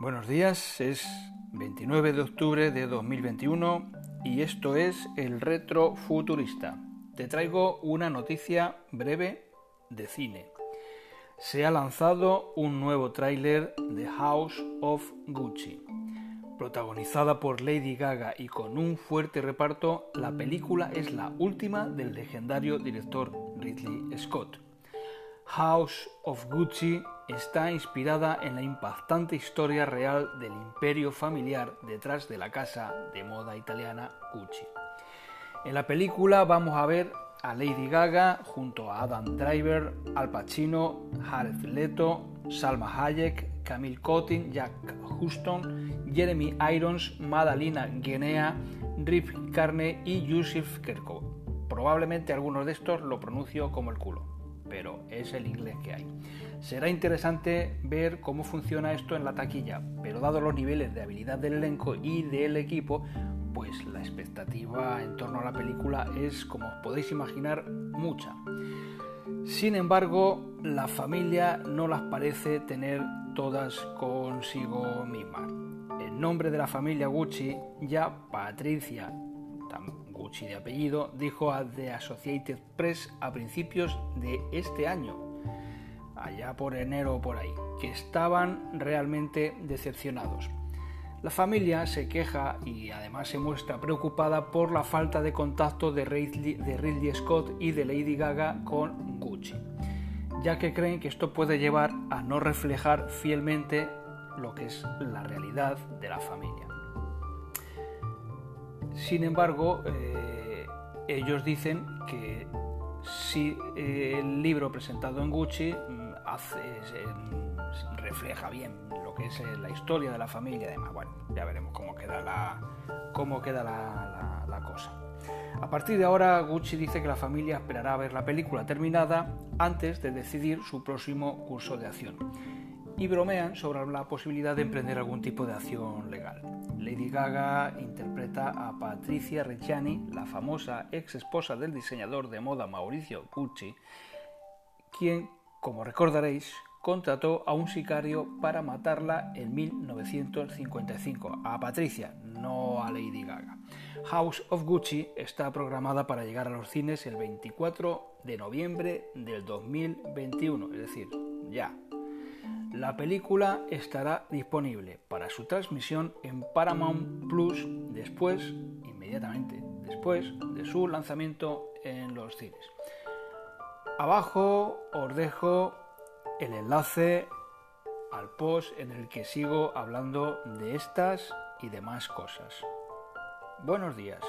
Buenos días, es 29 de octubre de 2021 y esto es el Retro Futurista. Te traigo una noticia breve de cine. Se ha lanzado un nuevo tráiler de House of Gucci. Protagonizada por Lady Gaga y con un fuerte reparto, la película es la última del legendario director Ridley Scott. House of Gucci está inspirada en la impactante historia real del imperio familiar detrás de la casa de moda italiana Gucci. En la película vamos a ver a Lady Gaga junto a Adam Driver, Al Pacino, Jared Leto, Salma Hayek, Camille Cottin, Jack Huston, Jeremy Irons, Madalina Guinea, Rip Carney y Yusuf Kerkov. Probablemente algunos de estos lo pronuncio como el culo pero es el inglés que hay. Será interesante ver cómo funciona esto en la taquilla, pero dado los niveles de habilidad del elenco y del equipo, pues la expectativa en torno a la película es, como podéis imaginar, mucha. Sin embargo, la familia no las parece tener todas consigo mismas. En nombre de la familia Gucci, ya Patricia Gucci de apellido, dijo a The Associated Press a principios de este año, allá por enero o por ahí, que estaban realmente decepcionados. La familia se queja y además se muestra preocupada por la falta de contacto de Ridley, de Ridley Scott y de Lady Gaga con Gucci, ya que creen que esto puede llevar a no reflejar fielmente lo que es la realidad de la familia. Sin embargo, eh, ellos dicen que si el libro presentado en Gucci mm, refleja bien lo que es eh, la historia de la familia y demás. Bueno, ya veremos cómo queda la, cómo queda la cosa. A partir de ahora, Gucci dice que la familia esperará a ver la película terminada antes de decidir su próximo curso de acción y bromean sobre la posibilidad de emprender algún tipo de acción legal. Lady Gaga interpreta a Patricia Reggiani, la famosa ex esposa del diseñador de moda Mauricio Gucci, quien, como recordaréis, contrató a un sicario para matarla en 1955, a Patricia, no a Lady Gaga. House of Gucci está programada para llegar a los cines el 24 de noviembre del 2021, es decir, ya, la película estará disponible para su transmisión en Paramount Plus después, inmediatamente después de su lanzamiento en los cines. Abajo os dejo el enlace al post en el que sigo hablando de estas y demás cosas. Buenos días.